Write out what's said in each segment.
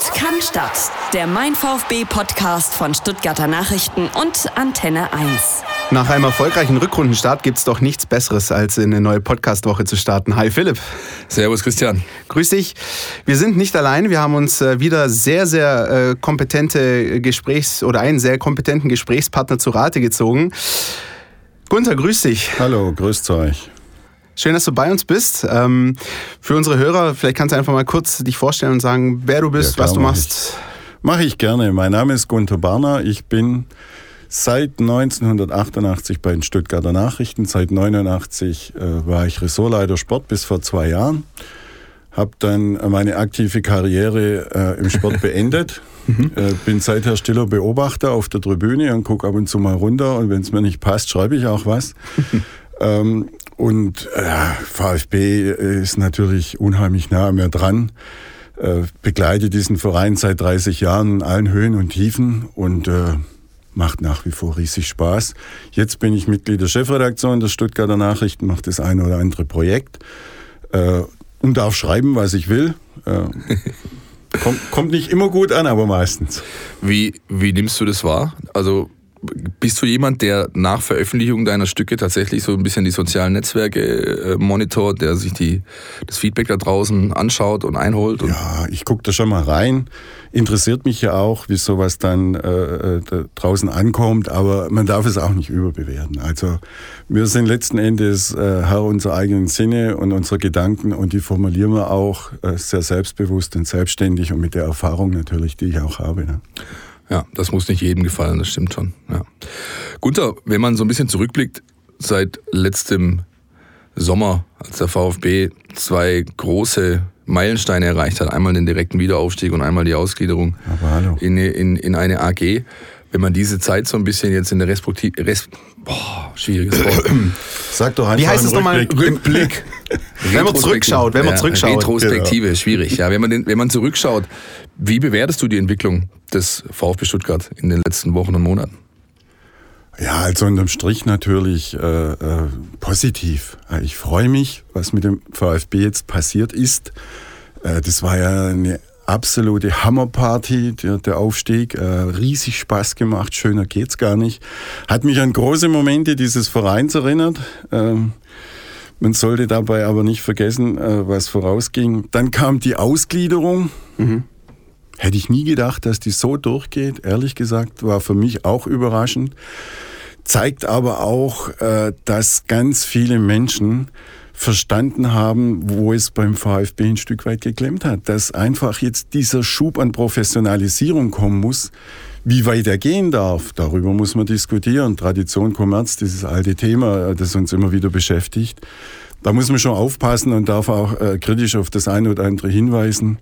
Sport kann Stadt. Der Mein VfB Podcast von Stuttgarter Nachrichten und Antenne 1. Nach einem erfolgreichen Rückrundenstart gibt es doch nichts Besseres, als in eine neue Podcastwoche zu starten. Hi Philipp. Servus Christian. Grüß dich. Wir sind nicht allein. Wir haben uns äh, wieder sehr, sehr äh, kompetente Gesprächs- oder einen sehr kompetenten Gesprächspartner zu Rate gezogen. Gunther, grüß dich. Hallo, grüßt euch. Schön, dass du bei uns bist. Ähm, für unsere Hörer, vielleicht kannst du einfach mal kurz dich vorstellen und sagen, wer du bist, ja, klar, was du machst. Mache ich gerne. Mein Name ist Gunther Barner. Ich bin seit 1988 bei den Stuttgarter Nachrichten. Seit 1989 äh, war ich Ressortleiter Sport bis vor zwei Jahren. Habe dann meine aktive Karriere äh, im Sport beendet. Mhm. Äh, bin seither stiller Beobachter auf der Tribüne und gucke ab und zu mal runter. Und wenn es mir nicht passt, schreibe ich auch was. ähm, und äh, VfB ist natürlich unheimlich nah an mir dran. Äh, begleite diesen Verein seit 30 Jahren in allen Höhen und Tiefen und äh, macht nach wie vor riesig Spaß. Jetzt bin ich Mitglied der Chefredaktion der Stuttgarter Nachrichten, mache das eine oder andere Projekt äh, und darf schreiben, was ich will. Äh, kommt, kommt nicht immer gut an, aber meistens. Wie, wie nimmst du das wahr? Also bist du jemand, der nach Veröffentlichung deiner Stücke tatsächlich so ein bisschen die sozialen Netzwerke äh, monitort, der sich die, das Feedback da draußen anschaut und einholt? Und ja, ich gucke da schon mal rein. Interessiert mich ja auch, wie sowas dann äh, äh draußen ankommt, aber man darf es auch nicht überbewerten. Also wir sind letzten Endes äh, Herr unserer eigenen Sinne und unserer Gedanken und die formulieren wir auch äh, sehr selbstbewusst und selbstständig und mit der Erfahrung natürlich, die ich auch habe. Ne? Ja, das muss nicht jedem gefallen, das stimmt schon. Ja. Gunther, wenn man so ein bisschen zurückblickt, seit letztem Sommer, als der VfB zwei große Meilensteine erreicht hat, einmal den direkten Wiederaufstieg und einmal die Ausgliederung in, in, in eine AG. Wenn man diese Zeit so ein bisschen jetzt in der Respektive, Res boah, schwieriges Wort. Sag doch einfach Wie heißt es nochmal? Rückblick. Wenn man zurückschaut, wenn man zurückschaut. Retrospektive, genau. schwierig. Ja, wenn man, den, wenn man zurückschaut, wie bewertest du die Entwicklung des VfB Stuttgart in den letzten Wochen und Monaten? Ja, also unterm Strich natürlich äh, äh, positiv. Ich freue mich, was mit dem VfB jetzt passiert ist. Äh, das war ja eine absolute Hammerparty, der, der Aufstieg. Äh, riesig Spaß gemacht, schöner geht's gar nicht. Hat mich an große Momente dieses Vereins erinnert. Ähm, man sollte dabei aber nicht vergessen, äh, was vorausging. Dann kam die Ausgliederung. Mhm. Hätte ich nie gedacht, dass die so durchgeht. Ehrlich gesagt, war für mich auch überraschend. Zeigt aber auch, äh, dass ganz viele Menschen verstanden haben, wo es beim VfB ein Stück weit geklemmt hat. Dass einfach jetzt dieser Schub an Professionalisierung kommen muss. Wie weit er gehen darf, darüber muss man diskutieren. Tradition, Kommerz, dieses alte Thema, das uns immer wieder beschäftigt. Da muss man schon aufpassen und darf auch äh, kritisch auf das eine oder andere hinweisen.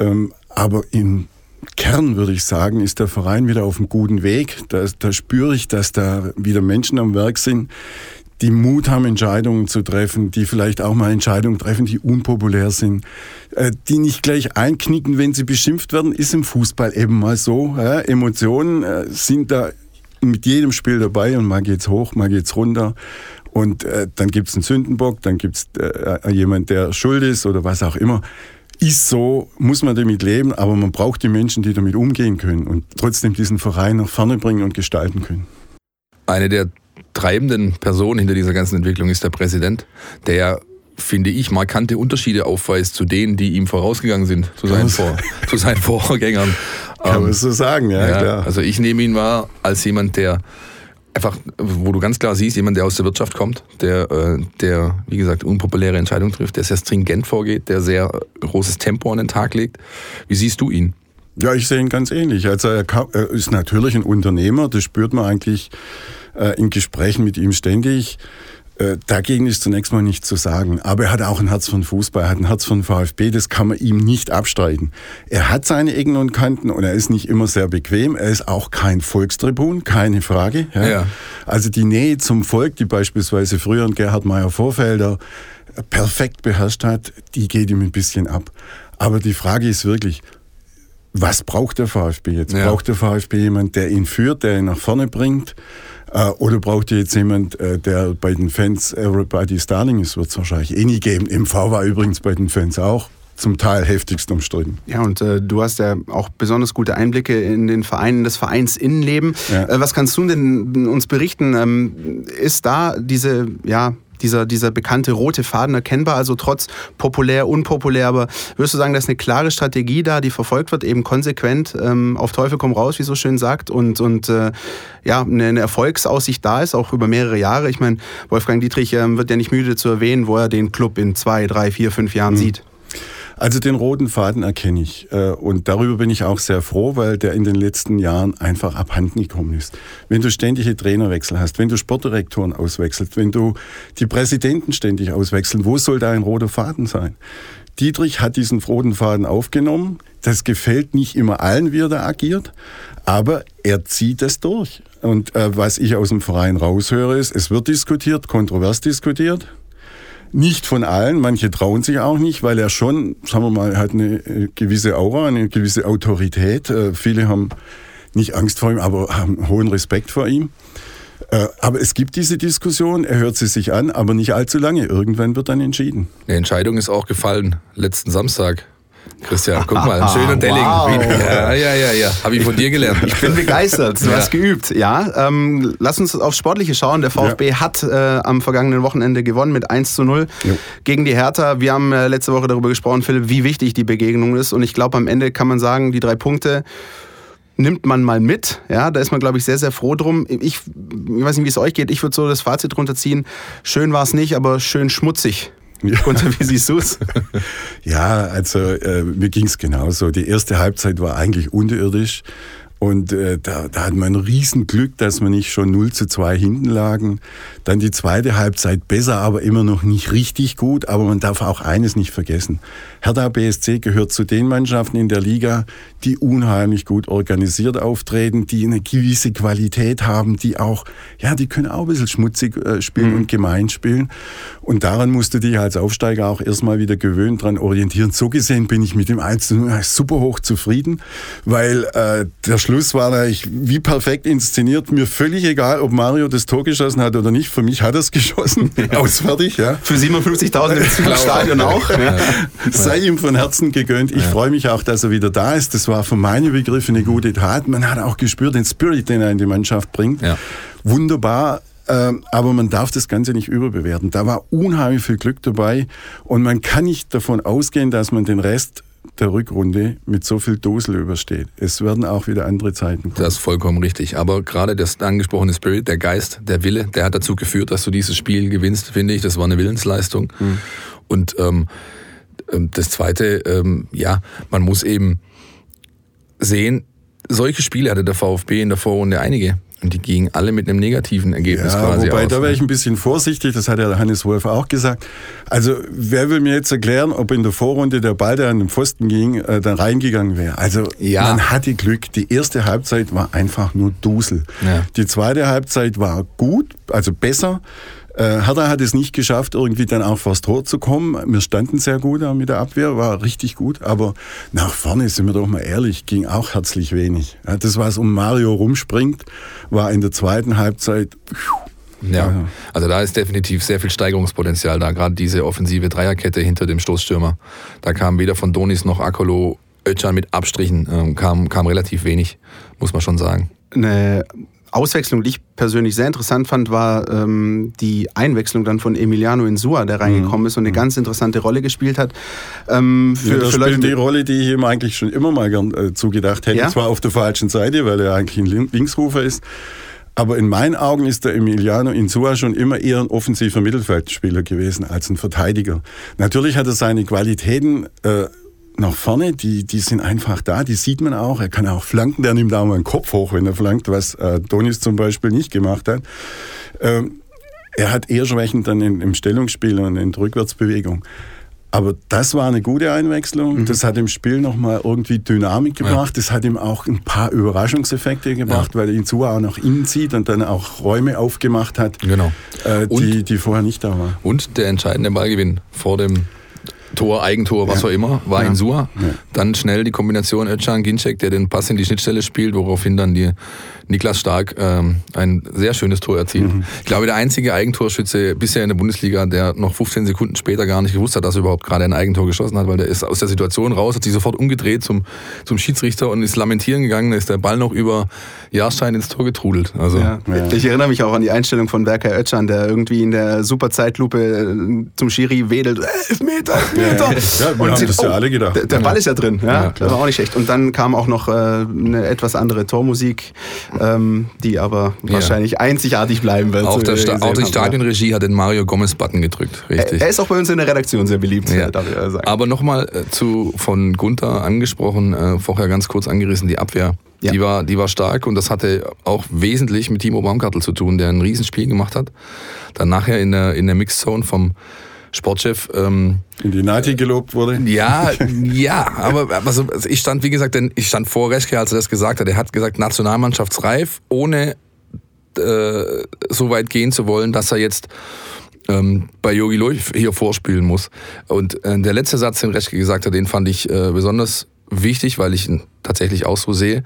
Ähm, aber im Kern würde ich sagen, ist der Verein wieder auf einem guten Weg. Da, da spüre ich, dass da wieder Menschen am Werk sind, die Mut haben, Entscheidungen zu treffen, die vielleicht auch mal Entscheidungen treffen, die unpopulär sind, äh, die nicht gleich einknicken, wenn sie beschimpft werden, ist im Fußball eben mal so. Emotionen äh, sind da mit jedem Spiel dabei und mal geht's hoch, mal geht's runter. Und äh, dann gibt's einen Sündenbock, dann gibt's äh, jemand, der schuld ist oder was auch immer ist so, muss man damit leben, aber man braucht die Menschen, die damit umgehen können und trotzdem diesen Verein nach vorne bringen und gestalten können. Eine der treibenden Personen hinter dieser ganzen Entwicklung ist der Präsident, der finde ich, markante Unterschiede aufweist zu denen, die ihm vorausgegangen sind, zu seinen, Vor zu seinen Vorgängern. Kann man ähm, so sagen, ja, ja, klar. Also ich nehme ihn wahr als jemand, der einfach, wo du ganz klar siehst, jemand, der aus der Wirtschaft kommt, der, äh, der wie gesagt, unpopuläre Entscheidungen trifft, der sehr stringent vorgeht, der sehr großes Tempo an den Tag legt. Wie siehst du ihn? Ja, ich sehe ihn ganz ähnlich. Also er, ist natürlich ein Unternehmer, das spürt man eigentlich äh, in Gesprächen mit ihm ständig. Äh, dagegen ist zunächst mal nichts zu sagen. Aber er hat auch ein Herz von Fußball, er hat ein Herz von VfB, das kann man ihm nicht abstreiten. Er hat seine Ecken und Kanten und er ist nicht immer sehr bequem. Er ist auch kein Volkstribun, keine Frage. Ja. Ja. Also die Nähe zum Volk, die beispielsweise früher ein Gerhard Meyer-Vorfelder perfekt beherrscht hat, die geht ihm ein bisschen ab. Aber die Frage ist wirklich, was braucht der VfB jetzt? Ja. Braucht der VfB jemand, der ihn führt, der ihn nach vorne bringt? Äh, oder braucht ihr jetzt jemand, äh, der bei den Fans Everybody's Darling ist? Wird es wahrscheinlich eh nie geben. MV war übrigens bei den Fans auch. zum Teil heftigst umstritten. Ja, und äh, du hast ja auch besonders gute Einblicke in den Vereinen, das Vereinsinnenleben. Ja. Äh, was kannst du denn uns berichten? Ähm, ist da diese, ja, dieser, dieser bekannte rote Faden erkennbar, also trotz populär, unpopulär, aber würdest du sagen, da ist eine klare Strategie da, die verfolgt wird, eben konsequent ähm, auf Teufel komm raus, wie so schön sagt, und, und äh, ja, eine, eine, Erfolgsaussicht da ist, auch über mehrere Jahre. Ich meine, Wolfgang Dietrich ähm, wird ja nicht müde zu erwähnen, wo er den Club in zwei, drei, vier, fünf Jahren mhm. sieht. Also den roten Faden erkenne ich. Äh, und darüber bin ich auch sehr froh, weil der in den letzten Jahren einfach abhanden gekommen ist. Wenn du ständige Trainerwechsel hast, wenn du Sportdirektoren auswechselst, wenn du die Präsidenten ständig auswechseln, wo soll da ein roter Faden sein? Dietrich hat diesen roten Faden aufgenommen. Das gefällt nicht immer allen, wie er da agiert, aber er zieht es durch. Und äh, was ich aus dem Verein raushöre, ist, es wird diskutiert, kontrovers diskutiert. Nicht von allen, manche trauen sich auch nicht, weil er schon, sagen wir mal, hat eine äh, gewisse Aura, eine gewisse Autorität. Äh, viele haben nicht Angst vor ihm, aber haben hohen Respekt vor ihm. Äh, aber es gibt diese Diskussion, er hört sie sich an, aber nicht allzu lange. Irgendwann wird dann entschieden. Die Entscheidung ist auch gefallen, letzten Samstag. Christian, guck mal, ein schöner Delling. Wow. Ja, ja, ja, ja. Habe ich von dir gelernt. Ich bin begeistert. Du ja. hast geübt. Ja, ähm, lass uns aufs Sportliche schauen. Der VfB ja. hat äh, am vergangenen Wochenende gewonnen mit 1 zu 0 jo. gegen die Hertha. Wir haben äh, letzte Woche darüber gesprochen, Philipp, wie wichtig die Begegnung ist. Und ich glaube, am Ende kann man sagen, die drei Punkte nimmt man mal mit. Ja, da ist man, glaube ich, sehr, sehr froh drum. Ich, ich weiß nicht, wie es euch geht. Ich würde so das Fazit runterziehen. Schön war es nicht, aber schön schmutzig. Ja. Gunther, wie siehst du es? ja, also äh, mir ging es genauso. Die erste Halbzeit war eigentlich unterirdisch. Und äh, da, da hat man ein Riesenglück, dass wir nicht schon 0 zu 2 hinten lagen. Dann die zweite Halbzeit besser, aber immer noch nicht richtig gut. Aber man darf auch eines nicht vergessen. Hertha BSC gehört zu den Mannschaften in der Liga, die unheimlich gut organisiert auftreten, die eine gewisse Qualität haben, die auch, ja, die können auch ein bisschen schmutzig äh, spielen mhm. und gemein spielen. Und daran musst du dich als Aufsteiger auch erstmal wieder gewöhnt dran orientieren. So gesehen bin ich mit dem 1 super hoch zufrieden, weil äh, der Schluss war eigentlich wie perfekt inszeniert. Mir völlig egal, ob Mario das Tor geschossen hat oder nicht. Für mich hat er es geschossen. Ja. Ausfertig, ja. Für 57.000 im Stadion auch. Ja. Sei ihm von Herzen gegönnt. Ich freue mich auch, dass er wieder da ist. Das war für meine Begriffe eine gute Tat. Man hat auch gespürt den Spirit, den er in die Mannschaft bringt. Wunderbar. Ähm, aber man darf das Ganze nicht überbewerten. Da war unheimlich viel Glück dabei und man kann nicht davon ausgehen, dass man den Rest der Rückrunde mit so viel Dosel übersteht. Es werden auch wieder andere Zeiten kommen. Das ist vollkommen richtig. Aber gerade das angesprochene Spirit, der Geist, der Wille, der hat dazu geführt, dass du dieses Spiel gewinnst, finde ich. Das war eine Willensleistung. Mhm. Und ähm, ähm, das Zweite, ähm, ja, man muss eben sehen, solche Spiele hatte der VfB in der Vorrunde einige. Und die gingen alle mit einem negativen Ergebnis ja, quasi wobei, aus. da wäre ich ne? ein bisschen vorsichtig, das hat ja Hannes Wolf auch gesagt. Also wer will mir jetzt erklären, ob in der Vorrunde der Ball, der an den Pfosten ging, äh, dann reingegangen wäre? Also ja. man hatte Glück. Die erste Halbzeit war einfach nur Dusel. Ja. Die zweite Halbzeit war gut, also besser. Äh, Hertha hat es nicht geschafft, irgendwie dann auch vors Tor zu kommen. Wir standen sehr gut mit der Abwehr, war richtig gut, aber nach vorne, sind wir doch mal ehrlich, ging auch herzlich wenig. Ja, das, was um Mario rumspringt, war in der zweiten Halbzeit. Ja, also da ist definitiv sehr viel Steigerungspotenzial da. Gerade diese offensive Dreierkette hinter dem Stoßstürmer. Da kam weder von Donis noch Akolo, Özcan mit Abstrichen, ähm, kam, kam relativ wenig, muss man schon sagen. Eine Auswechslung, die ich persönlich sehr interessant fand, war ähm, die Einwechslung dann von Emiliano Insua, der reingekommen mhm. ist und eine mhm. ganz interessante Rolle gespielt hat. Ähm, für, ja, das für Leute, die Rolle, die ich ihm eigentlich schon immer mal gern äh, zugedacht hätte. Ja? Zwar auf der falschen Seite, weil er eigentlich ein Linksrufer ist. Aber in meinen Augen ist der Emiliano Insua schon immer eher ein offensiver Mittelfeldspieler gewesen als ein Verteidiger. Natürlich hat er seine Qualitäten äh, nach vorne, die, die sind einfach da, die sieht man auch. Er kann auch flanken, der nimmt auch mal den Kopf hoch, wenn er flankt, was äh, Donis zum Beispiel nicht gemacht hat. Ähm, er hat eher Schwächen dann in, im Stellungsspiel und in der Rückwärtsbewegung. Aber das war eine gute Einwechslung. Mhm. Das hat im Spiel nochmal irgendwie Dynamik gebracht. Ja. Das hat ihm auch ein paar Überraschungseffekte gebracht, ja. weil er ihn zu auch nach innen zieht und dann auch Räume aufgemacht hat, genau. äh, die, die vorher nicht da waren. Und der entscheidende Ballgewinn vor dem Tor, Eigentor, was auch immer, war in Sua. Dann schnell die Kombination Özcan Ginczek, der den Pass in die Schnittstelle spielt, woraufhin dann die Niklas Stark ähm, ein sehr schönes Tor erzielt. Mhm. Ich glaube, der einzige Eigentorschütze bisher in der Bundesliga, der noch 15 Sekunden später gar nicht gewusst hat, dass er überhaupt gerade ein Eigentor geschossen hat, weil der ist aus der Situation raus, hat sich sofort umgedreht zum, zum Schiedsrichter und ist lamentieren gegangen, da ist der Ball noch über Jahrstein ins Tor getrudelt. Also, ja. Ja. Ich erinnere mich auch an die Einstellung von Berker Özcan, der irgendwie in der super Zeitlupe äh, zum Schiri wedelt, elf Meter, elf Meter. Ja, wir und haben das ja oh, alle gedacht. Der, der Ball ist ja drin, ja, das war auch nicht schlecht. Und dann kam auch noch äh, eine etwas andere Tormusik ähm, die aber ja. wahrscheinlich einzigartig bleiben wird. Auch, der auch die Stadionregie hat den Mario Gomez-Button gedrückt, richtig. Er ist auch bei uns in der Redaktion sehr beliebt, ja. darf ich sagen. Aber nochmal äh, zu von Gunther angesprochen, äh, vorher ganz kurz angerissen, die Abwehr. Ja. Die, war, die war stark und das hatte auch wesentlich mit Timo Baumgartel zu tun, der ein Riesenspiel gemacht hat. Dann nachher in der, in der Mixzone vom Sportchef ähm, in die Nati gelobt wurde. Ja, ja, aber also ich stand, wie gesagt, denn ich stand vor Reschke, als er das gesagt hat. Er hat gesagt, nationalmannschaftsreif, ohne äh, so weit gehen zu wollen, dass er jetzt ähm, bei Yogi Löw hier vorspielen muss. Und äh, der letzte Satz, den Reschke gesagt hat, den fand ich äh, besonders wichtig, weil ich ihn tatsächlich auch so sehe.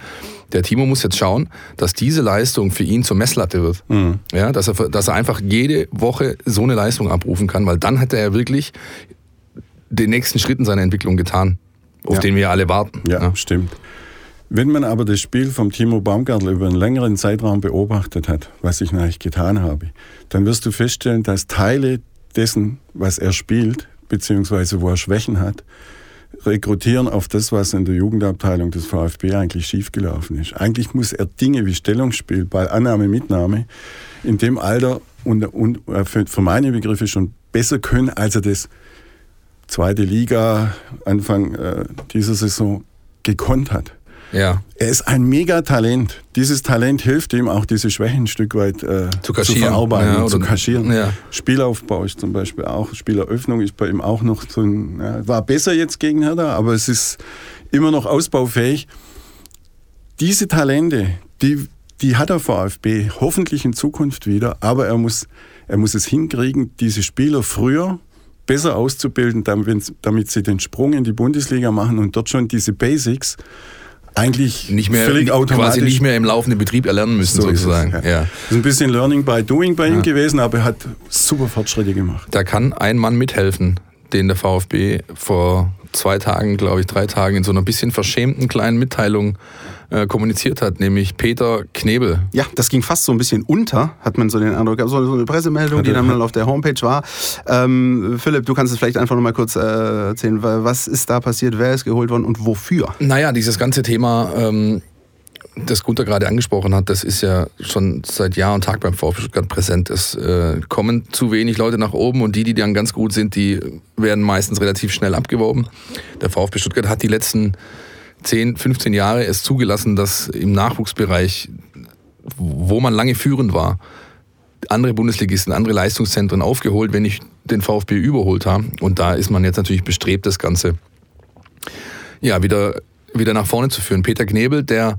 Der Timo muss jetzt schauen, dass diese Leistung für ihn zur Messlatte wird. Mhm. Ja, dass er, dass er einfach jede Woche so eine Leistung abrufen kann, weil dann hat er wirklich den nächsten Schritt in seiner Entwicklung getan, auf ja. den wir alle warten. Ja, ja, stimmt. Wenn man aber das Spiel vom Timo Baumgartl über einen längeren Zeitraum beobachtet hat, was ich eigentlich getan habe, dann wirst du feststellen, dass Teile dessen, was er spielt, beziehungsweise wo er Schwächen hat, rekrutieren auf das, was in der Jugendabteilung des VfB eigentlich schiefgelaufen ist. Eigentlich muss er Dinge wie Stellungsspiel, Ballannahme, Mitnahme in dem Alter und, und äh, für, für meine Begriffe schon besser können, als er das zweite Liga Anfang äh, dieser Saison gekonnt hat. Ja. Er ist ein Megatalent. Dieses Talent hilft ihm auch, diese Schwächen ein Stück weit äh, zu, zu, verarbeiten ja, und zu kaschieren. Ja. Spielaufbau ist zum Beispiel auch, Spieleröffnung ist bei ihm auch noch so ein, ja, war besser jetzt gegen Hertha, aber es ist immer noch ausbaufähig. Diese Talente, die, die hat der VfB hoffentlich in Zukunft wieder, aber er muss, er muss es hinkriegen, diese Spieler früher besser auszubilden, damit, damit sie den Sprung in die Bundesliga machen und dort schon diese Basics eigentlich nicht mehr, völlig automatisch. quasi nicht mehr im laufenden Betrieb erlernen müssen, so sozusagen. Es, ja. Ja. Das ist ein bisschen Learning by Doing bei ihm ja. gewesen, aber er hat super Fortschritte gemacht. Da kann ein Mann mithelfen, den der VfB vor zwei Tagen, glaube ich, drei Tagen in so einer bisschen verschämten kleinen Mitteilung äh, kommuniziert hat, nämlich Peter Knebel. Ja, das ging fast so ein bisschen unter, hat man so den Eindruck. So, so eine Pressemeldung, Hatte, die dann mal auf der Homepage war. Ähm, Philipp, du kannst es vielleicht einfach noch mal kurz äh, erzählen. Was ist da passiert? Wer ist geholt worden und wofür? Naja, dieses ganze Thema. Ähm, das Gunther gerade angesprochen hat, das ist ja schon seit Jahr und Tag beim VfB Stuttgart präsent. Es äh, kommen zu wenig Leute nach oben und die, die dann ganz gut sind, die werden meistens relativ schnell abgeworben. Der VfB Stuttgart hat die letzten 10, 15 Jahre es zugelassen, dass im Nachwuchsbereich, wo man lange führend war, andere Bundesligisten, andere Leistungszentren aufgeholt, wenn nicht den VfB überholt haben. Und da ist man jetzt natürlich bestrebt, das Ganze ja, wieder, wieder nach vorne zu führen. Peter Knebel, der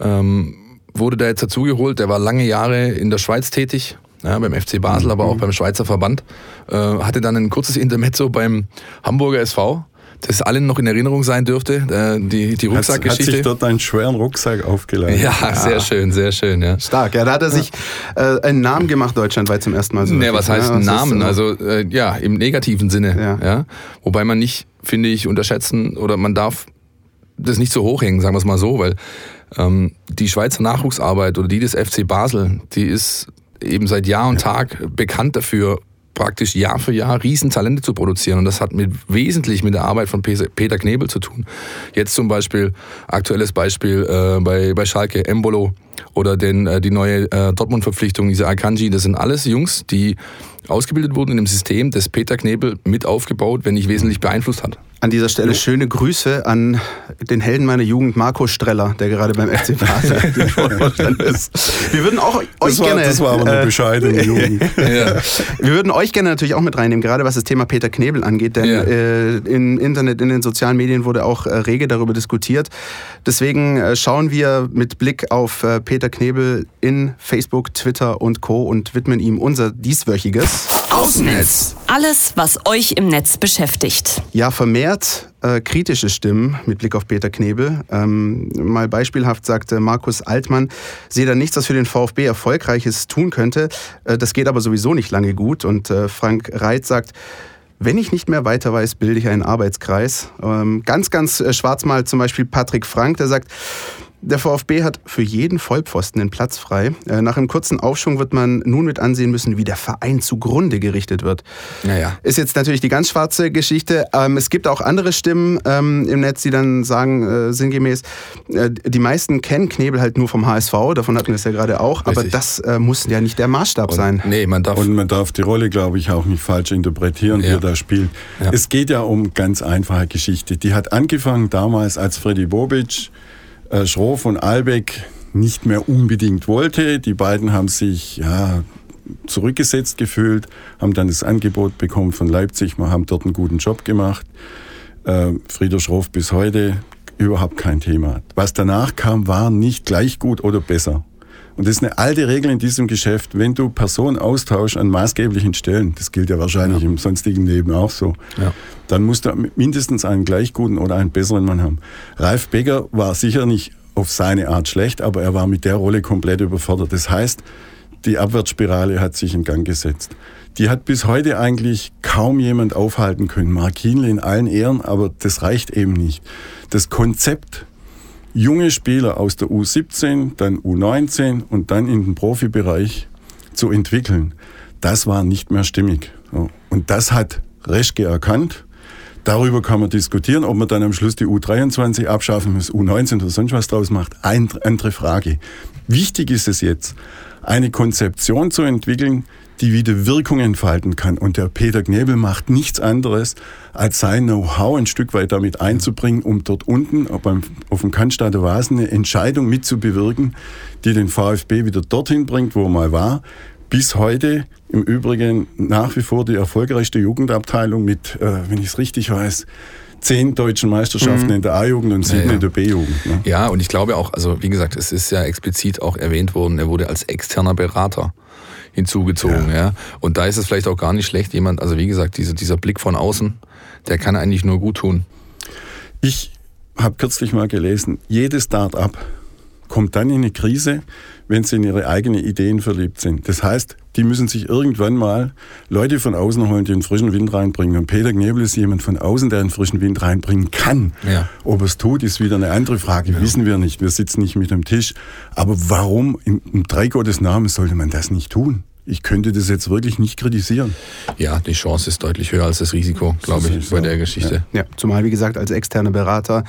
ähm, wurde da jetzt dazugeholt, der war lange Jahre in der Schweiz tätig, ja, beim FC Basel, aber auch mhm. beim Schweizer Verband. Äh, hatte dann ein kurzes Intermezzo beim Hamburger SV das allen noch in Erinnerung sein dürfte, äh, die, die Rucksackgeschichte. Hat sich dort einen schweren Rucksack aufgeladen. Ja, ja, sehr schön, sehr schön. Ja. Stark, ja, da hat er sich äh, einen Namen gemacht deutschlandweit zum ersten Mal. So nee, was heißt ja, Namen? Ist, also äh, ja, im negativen Sinne. Ja. ja. Wobei man nicht, finde ich, unterschätzen oder man darf das nicht so hochhängen, sagen wir es mal so, weil ähm, die Schweizer Nachwuchsarbeit oder die des FC Basel, die ist eben seit Jahr und Tag bekannt dafür, praktisch Jahr für Jahr Riesentalente zu produzieren. Und das hat mit, wesentlich mit der Arbeit von Peter Knebel zu tun. Jetzt zum Beispiel, aktuelles Beispiel äh, bei, bei Schalke, Embolo oder den, äh, die neue äh, Dortmund-Verpflichtung, diese Akanji, das sind alles Jungs, die ausgebildet wurden in einem System, das Peter Knebel mit aufgebaut, wenn nicht wesentlich beeinflusst hat. An dieser Stelle ja. schöne Grüße an den Helden meiner Jugend, Marco Streller, der gerade beim FC Basel ist. Wir würden auch euch das war, gerne. Das war aber eine äh, bescheidene Jugend. ja. Wir würden euch gerne natürlich auch mit reinnehmen, gerade was das Thema Peter Knebel angeht, denn ja. äh, im Internet, in den sozialen Medien wurde auch äh, rege darüber diskutiert. Deswegen äh, schauen wir mit Blick auf Peter Knebel in Facebook, Twitter und Co. und widmen ihm unser dieswöchiges Außennetz. Alles, was euch im Netz beschäftigt. Ja, vermehrt äh, kritische Stimmen mit Blick auf Peter Knebel. Ähm, mal beispielhaft sagte Markus Altmann, sehe da nichts, was für den VfB Erfolgreiches tun könnte. Äh, das geht aber sowieso nicht lange gut. Und äh, Frank Reit sagt, wenn ich nicht mehr weiter weiß, bilde ich einen Arbeitskreis. Ähm, ganz, ganz äh, schwarz mal zum Beispiel Patrick Frank, der sagt, der VfB hat für jeden Vollpfosten den Platz frei. Äh, nach einem kurzen Aufschwung wird man nun mit ansehen müssen, wie der Verein zugrunde gerichtet wird. Naja. Ist jetzt natürlich die ganz schwarze Geschichte. Ähm, es gibt auch andere Stimmen ähm, im Netz, die dann sagen, äh, sinngemäß, äh, die meisten kennen Knebel halt nur vom HSV, davon hatten wir es ja gerade auch, Richtig. aber das muss ja nicht der Maßstab und, sein. Nee, man darf und man darf die Rolle, glaube ich, auch nicht falsch interpretieren, ja. die er da spielt. Ja. Es geht ja um ganz einfache Geschichte. Die hat angefangen damals, als Freddy Bobic äh, Schroff und Albeck nicht mehr unbedingt wollte. Die beiden haben sich ja, zurückgesetzt gefühlt, haben dann das Angebot bekommen von Leipzig, wir haben dort einen guten Job gemacht. Äh, Frieder Schroff bis heute überhaupt kein Thema. Was danach kam, war nicht gleich gut oder besser. Und das ist eine alte Regel in diesem Geschäft. Wenn du Personen austauschst an maßgeblichen Stellen, das gilt ja wahrscheinlich ja. im sonstigen Leben auch so, ja. dann musst du mindestens einen gleich guten oder einen besseren Mann haben. Ralf Becker war sicher nicht auf seine Art schlecht, aber er war mit der Rolle komplett überfordert. Das heißt, die Abwärtsspirale hat sich in Gang gesetzt. Die hat bis heute eigentlich kaum jemand aufhalten können. Mark Kienle in allen Ehren, aber das reicht eben nicht. Das Konzept junge Spieler aus der U17, dann U19 und dann in den Profibereich zu entwickeln, das war nicht mehr stimmig. Und das hat Reschke erkannt. Darüber kann man diskutieren, ob man dann am Schluss die U23 abschaffen muss, U19 oder sonst was draus macht. Eine andere Frage. Wichtig ist es jetzt, eine Konzeption zu entwickeln, die wieder Wirkung entfalten kann. Und der Peter Knebel macht nichts anderes, als sein Know-how ein Stück weit damit einzubringen, um dort unten auf dem Cannstatter Vasen eine Entscheidung mitzubewirken, die den VfB wieder dorthin bringt, wo er mal war. Bis heute im Übrigen nach wie vor die erfolgreichste Jugendabteilung mit, äh, wenn ich es richtig weiß, zehn deutschen Meisterschaften mhm. in der A-Jugend und sieben ja, ja. in der B-Jugend. Ne? Ja, und ich glaube auch, also wie gesagt, es ist ja explizit auch erwähnt worden, er wurde als externer Berater hinzugezogen. Ja. ja. Und da ist es vielleicht auch gar nicht schlecht, jemand, also wie gesagt, dieser, dieser Blick von außen, der kann eigentlich nur gut tun. Ich habe kürzlich mal gelesen, jedes Start-up kommt dann in eine Krise, wenn sie in ihre eigenen Ideen verliebt sind. Das heißt, die müssen sich irgendwann mal Leute von außen holen, die einen frischen Wind reinbringen. Und Peter Knebel ist jemand von außen, der einen frischen Wind reinbringen kann. Ja. Ob er es tut, ist wieder eine andere Frage. Ja. Wissen wir nicht. Wir sitzen nicht mit am Tisch. Aber warum im, im Drei Gottes Namen sollte man das nicht tun? Ich könnte das jetzt wirklich nicht kritisieren. Ja, die Chance ist deutlich höher als das Risiko, glaube ich, bei der Geschichte. Ja. ja. zumal, wie gesagt, als externer Berater.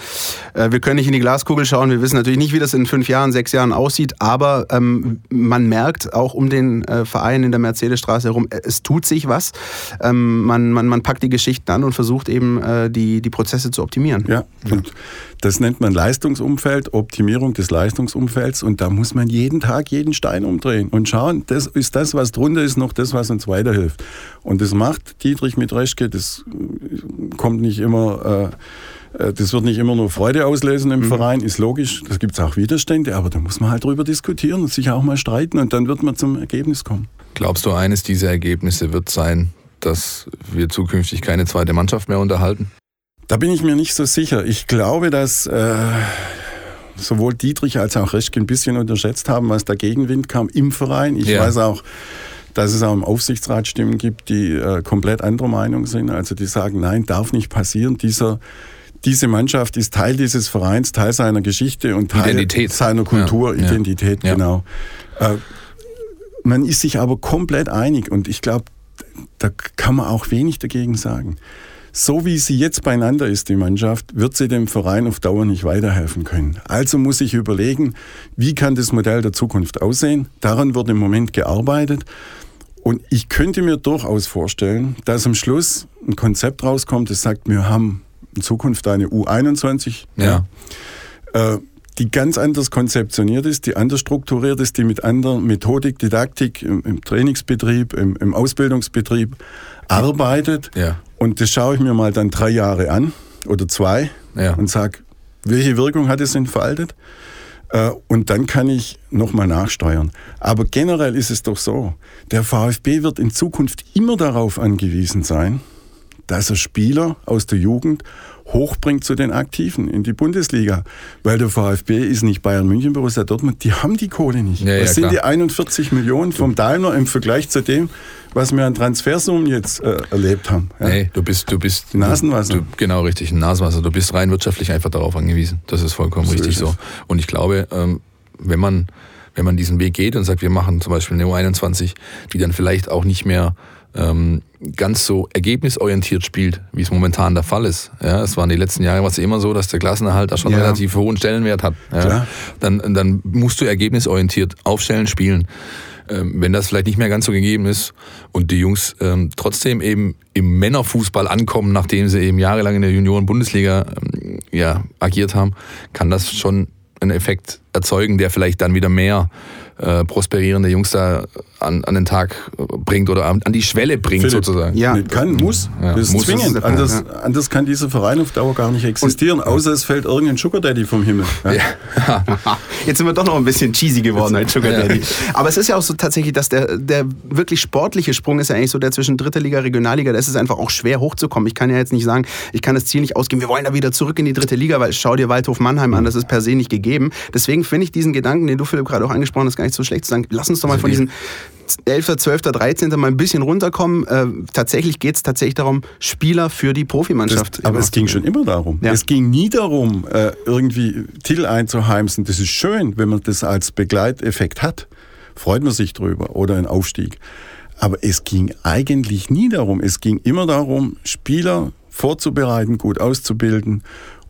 Äh, wir können nicht in die Glaskugel schauen. Wir wissen natürlich nicht, wie das in fünf Jahren, sechs Jahren aussieht. Aber ähm, man merkt auch um den äh, Verein in der Mercedesstraße herum, äh, es tut sich was. Ähm, man, man, man packt die Geschichten an und versucht eben, äh, die, die Prozesse zu optimieren. Ja, und das nennt man Leistungsumfeld, Optimierung des Leistungsumfelds. Und da muss man jeden Tag jeden Stein umdrehen und schauen, das ist das, was drunter ist, noch das, was uns weiterhilft. Und das macht Dietrich mit Reschke, das äh, kommt nicht immer... Äh, äh, das wird nicht immer nur Freude auslösen im mhm. Verein, ist logisch. Da gibt es auch Widerstände, aber da muss man halt drüber diskutieren und sich auch mal streiten und dann wird man zum Ergebnis kommen. Glaubst du, eines dieser Ergebnisse wird sein, dass wir zukünftig keine zweite Mannschaft mehr unterhalten? Da bin ich mir nicht so sicher. Ich glaube, dass äh, sowohl Dietrich als auch Reschke ein bisschen unterschätzt haben, was der Gegenwind kam im Verein. Ich ja. weiß auch, dass es auch im Aufsichtsrat Stimmen gibt, die äh, komplett anderer Meinung sind. Also die sagen, nein, darf nicht passieren. Dieser, diese Mannschaft ist Teil dieses Vereins, Teil seiner Geschichte und Teil Identität. seiner Kultur, ja. Identität, ja. genau. Äh, man ist sich aber komplett einig und ich glaube, da kann man auch wenig dagegen sagen so wie sie jetzt beieinander ist, die Mannschaft, wird sie dem Verein auf Dauer nicht weiterhelfen können. Also muss ich überlegen, wie kann das Modell der Zukunft aussehen? Daran wird im Moment gearbeitet. Und ich könnte mir durchaus vorstellen, dass am Schluss ein Konzept rauskommt, das sagt, wir haben in Zukunft eine U21. Ja. Äh, die ganz anders konzeptioniert ist, die anders strukturiert ist, die mit anderer Methodik, Didaktik im, im Trainingsbetrieb, im, im, Ausbildungsbetrieb arbeitet. Ja. Und das schaue ich mir mal dann drei Jahre an oder zwei ja. und sage, welche Wirkung hat es entfaltet? Äh, und dann kann ich nochmal nachsteuern. Aber generell ist es doch so, der VfB wird in Zukunft immer darauf angewiesen sein, dass er Spieler aus der Jugend hochbringt zu den Aktiven in die Bundesliga. Weil der VfB ist nicht Bayern München, Borussia Dortmund, die haben die Kohle nicht. Ja, das ja, sind die 41 Millionen vom Daimler im Vergleich zu dem, was wir an Transfersummen jetzt äh, erlebt haben. Ja. Nee, du bist, du bist Nasenwasser. Du, genau richtig, ein Nasenwasser. Du bist rein wirtschaftlich einfach darauf angewiesen. Das ist vollkommen so richtig ist so. Und ich glaube, ähm, wenn man wenn man diesen Weg geht und sagt, wir machen zum Beispiel eine U21, die dann vielleicht auch nicht mehr ähm, ganz so ergebnisorientiert spielt, wie es momentan der Fall ist. Ja, es waren die letzten Jahre war es immer so, dass der Klassenerhalt da schon ja. relativ hohen Stellenwert hat. Ja, dann, dann musst du ergebnisorientiert aufstellen, spielen. Ähm, wenn das vielleicht nicht mehr ganz so gegeben ist und die Jungs ähm, trotzdem eben im Männerfußball ankommen, nachdem sie eben jahrelang in der Junioren-Bundesliga ähm, ja, agiert haben, kann das schon einen Effekt erzeugen, der vielleicht dann wieder mehr äh, prosperierende Jungs da an, an den Tag bringt oder an, an die Schwelle bringt Philipp, sozusagen. Ja, kann, muss. Ja, das ist muss zwingend. Das, anders, ja. anders kann dieser Verein auf Dauer gar nicht existieren, Und, außer es fällt irgendein Sugar Daddy vom Himmel. Ja. Jetzt sind wir doch noch ein bisschen cheesy geworden als Sugar Daddy. Aber es ist ja auch so tatsächlich, dass der, der wirklich sportliche Sprung ist ja eigentlich so der zwischen dritter Liga, Regionalliga. Da ist es einfach auch schwer hochzukommen. Ich kann ja jetzt nicht sagen, ich kann das Ziel nicht ausgeben, wir wollen da wieder zurück in die dritte Liga, weil schau dir Waldhof Mannheim an, das ist per se nicht gegeben. Deswegen finde ich diesen Gedanken, den du Philipp gerade auch angesprochen hast, gar nicht so schlecht zu sagen, lass uns doch mal von diesen 11., 12., 13. mal ein bisschen runterkommen. Äh, tatsächlich geht es tatsächlich darum, Spieler für die Profimannschaft. Das, aber es ging schon immer darum. Ja. Es ging nie darum, äh, irgendwie Titel einzuheimsen. Das ist schön, wenn man das als Begleiteffekt hat. Freut man sich drüber oder ein Aufstieg. Aber es ging eigentlich nie darum. Es ging immer darum, Spieler vorzubereiten, gut auszubilden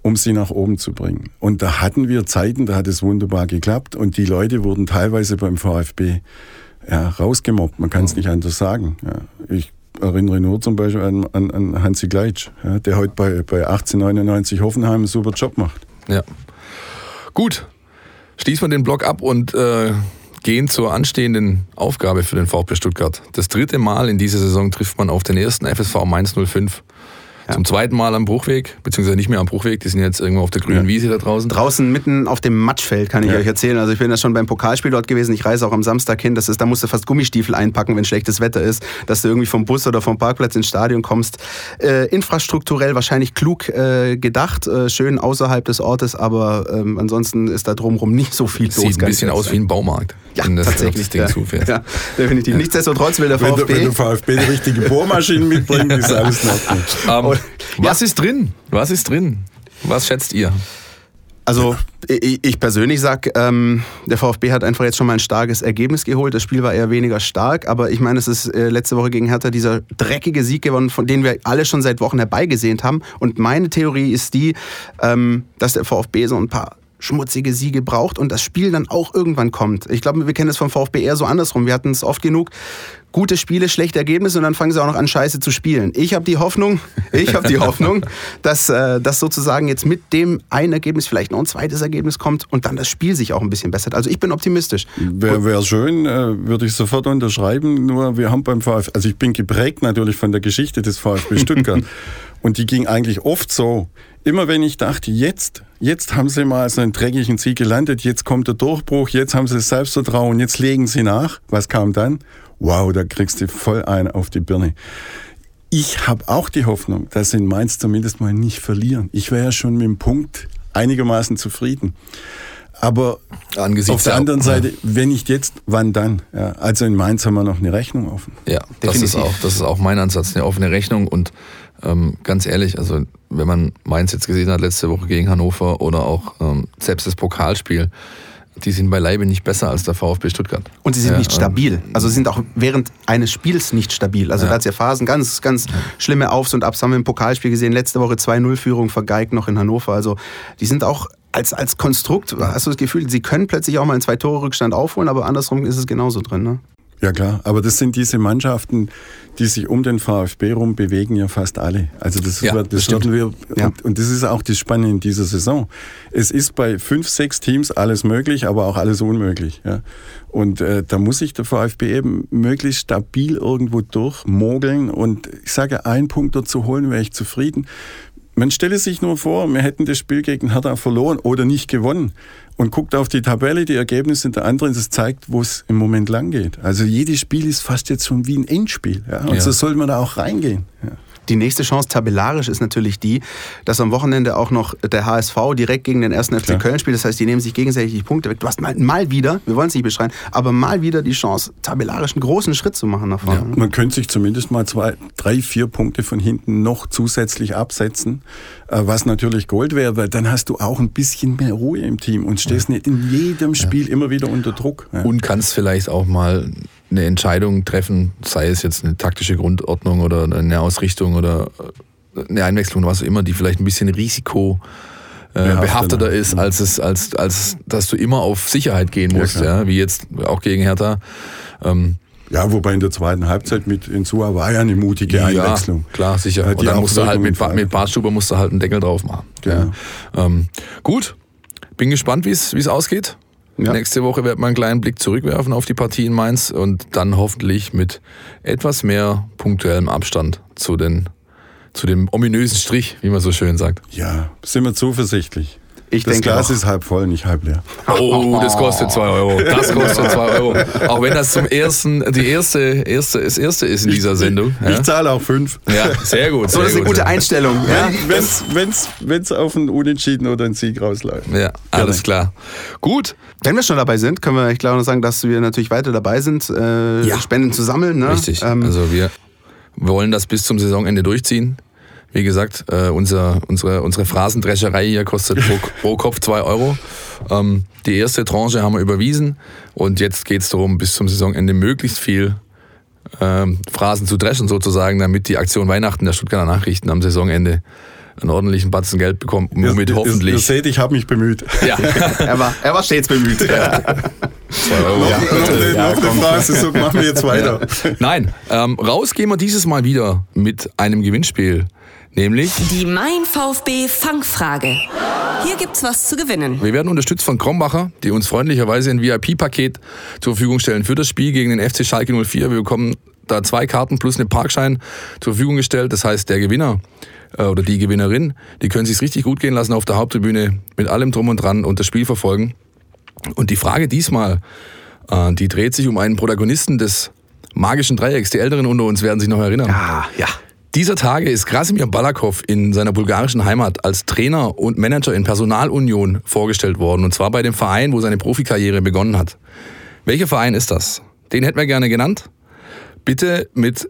um sie nach oben zu bringen. Und da hatten wir Zeiten, da hat es wunderbar geklappt und die Leute wurden teilweise beim VfB ja, rausgemobbt. Man kann es nicht anders sagen. Ja. Ich erinnere nur zum Beispiel an, an, an Hansi Gleitsch, ja, der heute bei, bei 1899 Hoffenheim einen super Job macht. Ja. Gut, schließen wir den Block ab und äh, gehen zur anstehenden Aufgabe für den VfB Stuttgart. Das dritte Mal in dieser Saison trifft man auf den ersten FSV Mainz 05. Ja. Zum zweiten Mal am Bruchweg, beziehungsweise nicht mehr am Bruchweg, die sind jetzt irgendwo auf der grünen ja. Wiese da draußen. Draußen mitten auf dem Matschfeld, kann ich ja. euch erzählen. Also ich bin ja schon beim Pokalspiel dort gewesen, ich reise auch am Samstag hin. Das ist, da musst du fast Gummistiefel einpacken, wenn schlechtes Wetter ist, dass du irgendwie vom Bus oder vom Parkplatz ins Stadion kommst. Äh, infrastrukturell wahrscheinlich klug äh, gedacht, äh, schön außerhalb des Ortes, aber ähm, ansonsten ist da drumherum nicht so viel los. Sieht ein bisschen aus wie ein Baumarkt. Ja, das, tatsächlich. Ding ja. zufährst. Ja, definitiv. Nichtsdestotrotz will der VfB... Wenn, wenn der VfB die richtige Bohrmaschine mitbringt, ist alles noch gut. Um, was ist drin? Was ist drin? Was schätzt ihr? Also ich persönlich sage, ähm, der VfB hat einfach jetzt schon mal ein starkes Ergebnis geholt. Das Spiel war eher weniger stark, aber ich meine, es ist äh, letzte Woche gegen Hertha dieser dreckige Sieg gewonnen, von dem wir alle schon seit Wochen herbeigesehnt haben. Und meine Theorie ist die, ähm, dass der VfB so ein paar schmutzige Siege braucht und das Spiel dann auch irgendwann kommt. Ich glaube, wir kennen es vom VfB eher so andersrum. Wir hatten es oft genug, gute Spiele, schlechte Ergebnisse und dann fangen sie auch noch an, scheiße zu spielen. Ich habe die Hoffnung, ich habe die Hoffnung, dass äh, das sozusagen jetzt mit dem ein Ergebnis vielleicht noch ein zweites Ergebnis kommt und dann das Spiel sich auch ein bisschen bessert. Also ich bin optimistisch. Wäre wär schön, äh, würde ich sofort unterschreiben. Nur wir haben beim VfB, also ich bin geprägt natürlich von der Geschichte des VfB Stuttgart. und die ging eigentlich oft so, immer wenn ich dachte, jetzt, jetzt haben sie mal so einen dreckigen Sieg gelandet, jetzt kommt der Durchbruch, jetzt haben sie das Selbstvertrauen, jetzt legen sie nach. Was kam dann? Wow, da kriegst du voll ein auf die Birne. Ich habe auch die Hoffnung, dass sie in Mainz zumindest mal nicht verlieren. Ich wäre ja schon mit dem Punkt einigermaßen zufrieden. Aber Angesichts auf der anderen Seite, wenn nicht jetzt, wann dann? Ja, also in Mainz haben wir noch eine Rechnung offen. Ja, das ist, auch, das ist auch mein Ansatz, eine offene Rechnung. Und ähm, ganz ehrlich, also wenn man Mainz jetzt gesehen hat letzte Woche gegen Hannover oder auch ähm, selbst das Pokalspiel, die sind beileibe nicht besser als der VfB Stuttgart. Und sie sind ja, nicht stabil. Also sie sind auch während eines Spiels nicht stabil. Also ja. da hat es ja Phasen, ganz, ganz schlimme Aufs und Abs. Haben wir im Pokalspiel gesehen. Letzte Woche 2-0-Führung vergeigt noch in Hannover. Also die sind auch als, als Konstrukt, hast du das Gefühl, sie können plötzlich auch mal einen Zwei-Tore-Rückstand aufholen, aber andersrum ist es genauso drin. Ne? Ja klar, aber das sind diese Mannschaften, die sich um den VfB rum bewegen, ja fast alle. Also das, ja, wird, das, das wir ja. und, und, das ist auch das Spannende in dieser Saison. Es ist bei fünf, sechs Teams alles möglich, aber auch alles unmöglich. Ja. Und äh, da muss sich der VfB eben möglichst stabil irgendwo durchmogeln und ich sage, einen Punkt dazu holen, wäre ich zufrieden man stelle sich nur vor, wir hätten das Spiel gegen Hertha verloren oder nicht gewonnen und guckt auf die Tabelle, die Ergebnisse der anderen, das zeigt, wo es im Moment lang geht. Also jedes Spiel ist fast jetzt schon wie ein Endspiel. Ja? Und ja. so soll man da auch reingehen. Ja. Die nächste Chance tabellarisch ist natürlich die, dass am Wochenende auch noch der HSV direkt gegen den ersten FC Köln spielt. Das heißt, die nehmen sich gegenseitig die Punkte weg. Du hast mal, mal wieder, wir wollen es nicht beschreien, aber mal wieder die Chance, tabellarisch einen großen Schritt zu machen nach vorne. Ja, man könnte sich zumindest mal zwei, drei, vier Punkte von hinten noch zusätzlich absetzen, äh, was natürlich Gold wäre, weil dann hast du auch ein bisschen mehr Ruhe im Team und stehst ja. nicht in jedem Spiel ja. immer wieder unter Druck. Und kannst vielleicht auch mal eine Entscheidung treffen, sei es jetzt eine taktische Grundordnung oder eine Ausrichtung oder eine Einwechslung, was auch immer, die vielleicht ein bisschen Risiko äh, behafteter ist, als es, als, als dass du immer auf Sicherheit gehen musst, ja, ja wie jetzt auch gegen Hertha. Ähm, ja, wobei in der zweiten Halbzeit mit Insua war ja eine mutige ja, Einwechslung. Klar, sicher. Und dann musst du halt mit, mit Bartstuber musst du halt einen Deckel drauf machen. Genau. Ja. Ähm, gut, bin gespannt, wie es ausgeht. Ja. Nächste Woche wird man einen kleinen Blick zurückwerfen auf die Partie in Mainz und dann hoffentlich mit etwas mehr punktuellem Abstand zu, den, zu dem ominösen Strich, wie man so schön sagt. Ja, sind wir zuversichtlich. Ich das Glas auch. ist halb voll, nicht halb leer. Oh, das kostet 2 Euro. Das kostet 2 Euro. Auch wenn das zum ersten, die erste, erste, das erste ist in dieser Sendung. Ich, ja? ich zahle auch 5. Ja, sehr gut. So, das ist eine gute Einstellung. Ja. Wenn es auf einen Unentschieden oder einen Sieg rausläuft. Ja, alles klar. Gut. Wenn wir schon dabei sind, können wir, ich glaube, noch sagen, dass wir natürlich weiter dabei sind, äh, ja. Spenden zu sammeln. Ne? Richtig. Ähm, also wir wollen das bis zum Saisonende durchziehen. Wie gesagt, äh, unser, unsere, unsere Phrasendrescherei hier kostet pro, pro Kopf zwei Euro. Ähm, die erste Tranche haben wir überwiesen und jetzt geht es darum, bis zum Saisonende möglichst viel ähm, Phrasen zu dreschen sozusagen, damit die Aktion Weihnachten der Stuttgarter Nachrichten am Saisonende einen ordentlichen Batzen Geld bekommt, womit ihr, hoffentlich... Ihr, seht, ich habe mich bemüht. Ja, er, war, er war stets bemüht. Ja. Euro. Ja, noch, eine, ja, noch eine Phrase, so machen wir jetzt weiter. Nein, ähm, raus gehen wir dieses Mal wieder mit einem Gewinnspiel. Nämlich die Mein VfB Fangfrage. Hier gibt's was zu gewinnen. Wir werden unterstützt von Krombacher, die uns freundlicherweise ein VIP-Paket zur Verfügung stellen für das Spiel gegen den FC Schalke 04. Wir bekommen da zwei Karten plus einen Parkschein zur Verfügung gestellt. Das heißt, der Gewinner äh, oder die Gewinnerin, die können sich richtig gut gehen lassen auf der Haupttribüne mit allem drum und dran und das Spiel verfolgen. Und die Frage diesmal, äh, die dreht sich um einen Protagonisten des magischen Dreiecks. Die Älteren unter uns werden sich noch erinnern. Ja, ja. Dieser Tage ist Krasimir Balakov in seiner bulgarischen Heimat als Trainer und Manager in Personalunion vorgestellt worden. Und zwar bei dem Verein, wo seine Profikarriere begonnen hat. Welcher Verein ist das? Den hätten wir gerne genannt. Bitte mit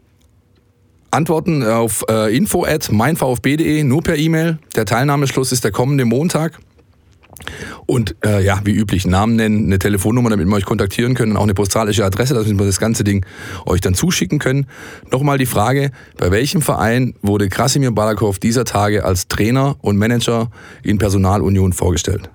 Antworten auf äh, info at meinvfb.de, nur per E-Mail. Der Teilnahmeschluss ist der kommende Montag. Und äh, ja, wie üblich, Namen nennen, eine Telefonnummer, damit wir euch kontaktieren können, auch eine postalische Adresse, damit wir das ganze Ding euch dann zuschicken können. Nochmal die Frage, bei welchem Verein wurde Krasimir Balakov dieser Tage als Trainer und Manager in Personalunion vorgestellt?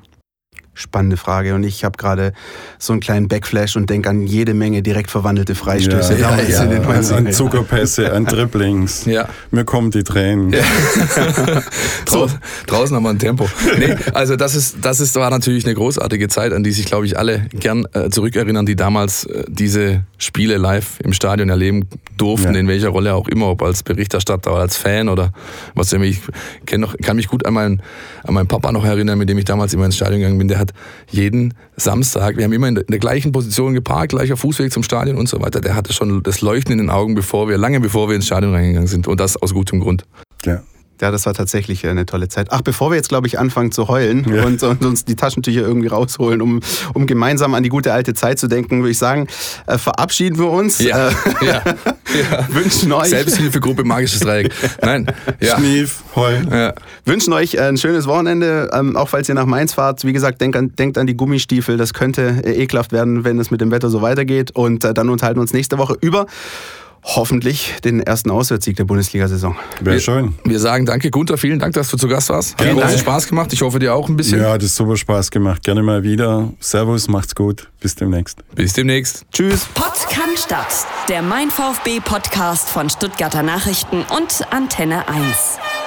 Spannende Frage. Und ich habe gerade so einen kleinen Backflash und denke an jede Menge direkt verwandelte Freistöße ja, ja, in den 90 An Zuckerpässe, an Dribblings. Ja. Mir kommen die Tränen. Ja. so. Draußen haben wir ein Tempo. Nee, also das ist, das ist, war natürlich eine großartige Zeit, an die sich, glaube ich, alle gern äh, zurückerinnern, die damals äh, diese Spiele live im Stadion erleben durften, ja. in welcher Rolle auch immer, ob als Berichterstatter oder als Fan oder was immer. Ich noch, kann mich gut an meinen, an meinen Papa noch erinnern, mit dem ich damals immer ins Stadion gegangen bin. Der hat jeden Samstag, wir haben immer in der, in der gleichen Position geparkt, gleicher Fußweg zum Stadion und so weiter. Der hatte schon das Leuchten in den Augen, bevor wir, lange bevor wir ins Stadion reingegangen sind. Und das aus gutem Grund. Ja. Ja, das war tatsächlich eine tolle Zeit. Ach, bevor wir jetzt, glaube ich, anfangen zu heulen ja. und, und, uns die Taschentücher irgendwie rausholen, um, um gemeinsam an die gute alte Zeit zu denken, würde ich sagen, äh, verabschieden wir uns. Ja. Äh, ja. ja. Wünschen euch. Selbsthilfegruppe Magisches Dreieck. Nein. Ja. Schnief, heulen. Ja. Wünschen euch ein schönes Wochenende, ähm, auch falls ihr nach Mainz fahrt. Wie gesagt, denkt an, denkt an die Gummistiefel. Das könnte äh, ekelhaft werden, wenn es mit dem Wetter so weitergeht. Und äh, dann unterhalten wir uns nächste Woche über hoffentlich den ersten Auswärtssieg der Bundesliga-Saison. Wäre schön. Wir sagen danke, Gunther, vielen Dank, dass du zu Gast warst. Hat ja, großen Spaß gemacht. Ich hoffe dir auch ein bisschen. Ja, hat super Spaß gemacht. Gerne mal wieder. Servus, macht's gut. Bis demnächst. Bis demnächst. Tschüss. Podcast statt. Der Mein VfB Podcast von Stuttgarter Nachrichten und Antenne 1.